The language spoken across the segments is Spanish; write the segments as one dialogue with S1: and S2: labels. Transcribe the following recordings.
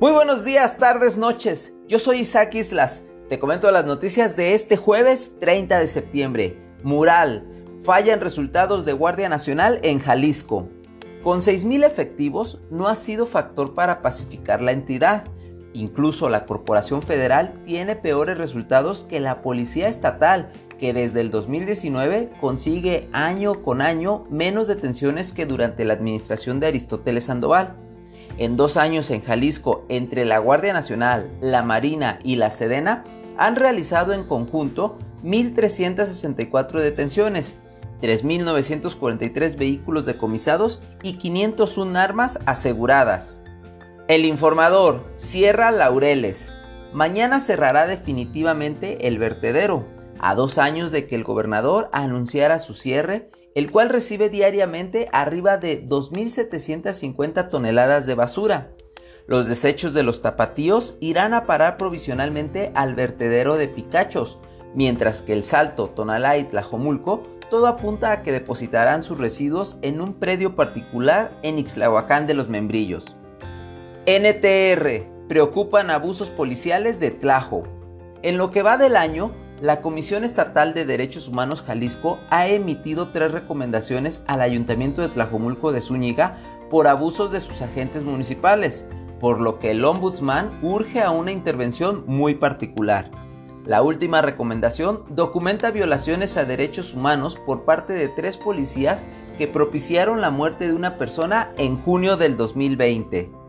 S1: Muy buenos días, tardes, noches. Yo soy Isaac Islas. Te comento las noticias de este jueves 30 de septiembre. Mural. Fallan resultados de Guardia Nacional en Jalisco. Con 6.000 efectivos no ha sido factor para pacificar la entidad. Incluso la Corporación Federal tiene peores resultados que la Policía Estatal, que desde el 2019 consigue año con año menos detenciones que durante la administración de Aristóteles Sandoval. En dos años en Jalisco, entre la Guardia Nacional, la Marina y la Sedena, han realizado en conjunto 1.364 detenciones, 3.943 vehículos decomisados y 501 armas aseguradas. El informador cierra Laureles. Mañana cerrará definitivamente el vertedero, a dos años de que el gobernador anunciara su cierre el cual recibe diariamente arriba de 2.750 toneladas de basura. Los desechos de los tapatíos irán a parar provisionalmente al vertedero de Picachos, mientras que el Salto, Tonalá y Tlajomulco todo apunta a que depositarán sus residuos en un predio particular en Ixlahuacán de los Membrillos. NTR. Preocupan abusos policiales de Tlajo. En lo que va del año, la Comisión Estatal de Derechos Humanos Jalisco ha emitido tres recomendaciones al Ayuntamiento de Tlajomulco de Zúñiga por abusos de sus agentes municipales, por lo que el ombudsman urge a una intervención muy particular. La última recomendación documenta violaciones a derechos humanos por parte de tres policías que propiciaron la muerte de una persona en junio del 2020.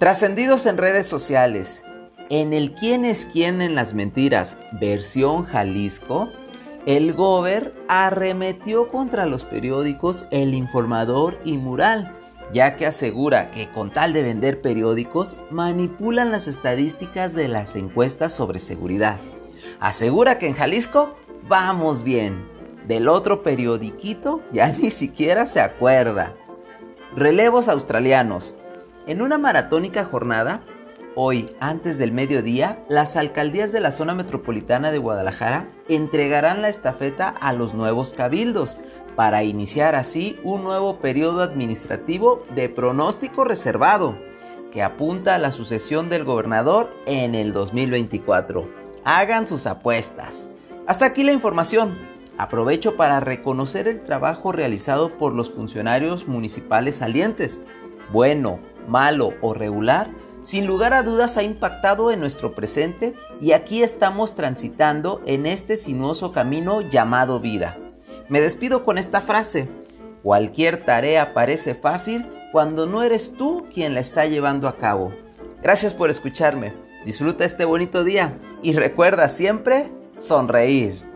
S1: Trascendidos en redes sociales, en el quién es quién en las mentiras, versión Jalisco, el Gober arremetió contra los periódicos El Informador y Mural, ya que asegura que con tal de vender periódicos manipulan las estadísticas de las encuestas sobre seguridad. Asegura que en Jalisco vamos bien. Del otro periodiquito ya ni siquiera se acuerda. Relevos australianos. En una maratónica jornada, hoy antes del mediodía, las alcaldías de la zona metropolitana de Guadalajara entregarán la estafeta a los nuevos cabildos para iniciar así un nuevo periodo administrativo de pronóstico reservado que apunta a la sucesión del gobernador en el 2024. Hagan sus apuestas. Hasta aquí la información. Aprovecho para reconocer el trabajo realizado por los funcionarios municipales salientes. Bueno, malo o regular, sin lugar a dudas ha impactado en nuestro presente y aquí estamos transitando en este sinuoso camino llamado vida. Me despido con esta frase. Cualquier tarea parece fácil cuando no eres tú quien la está llevando a cabo. Gracias por escucharme. Disfruta este bonito día y recuerda siempre sonreír.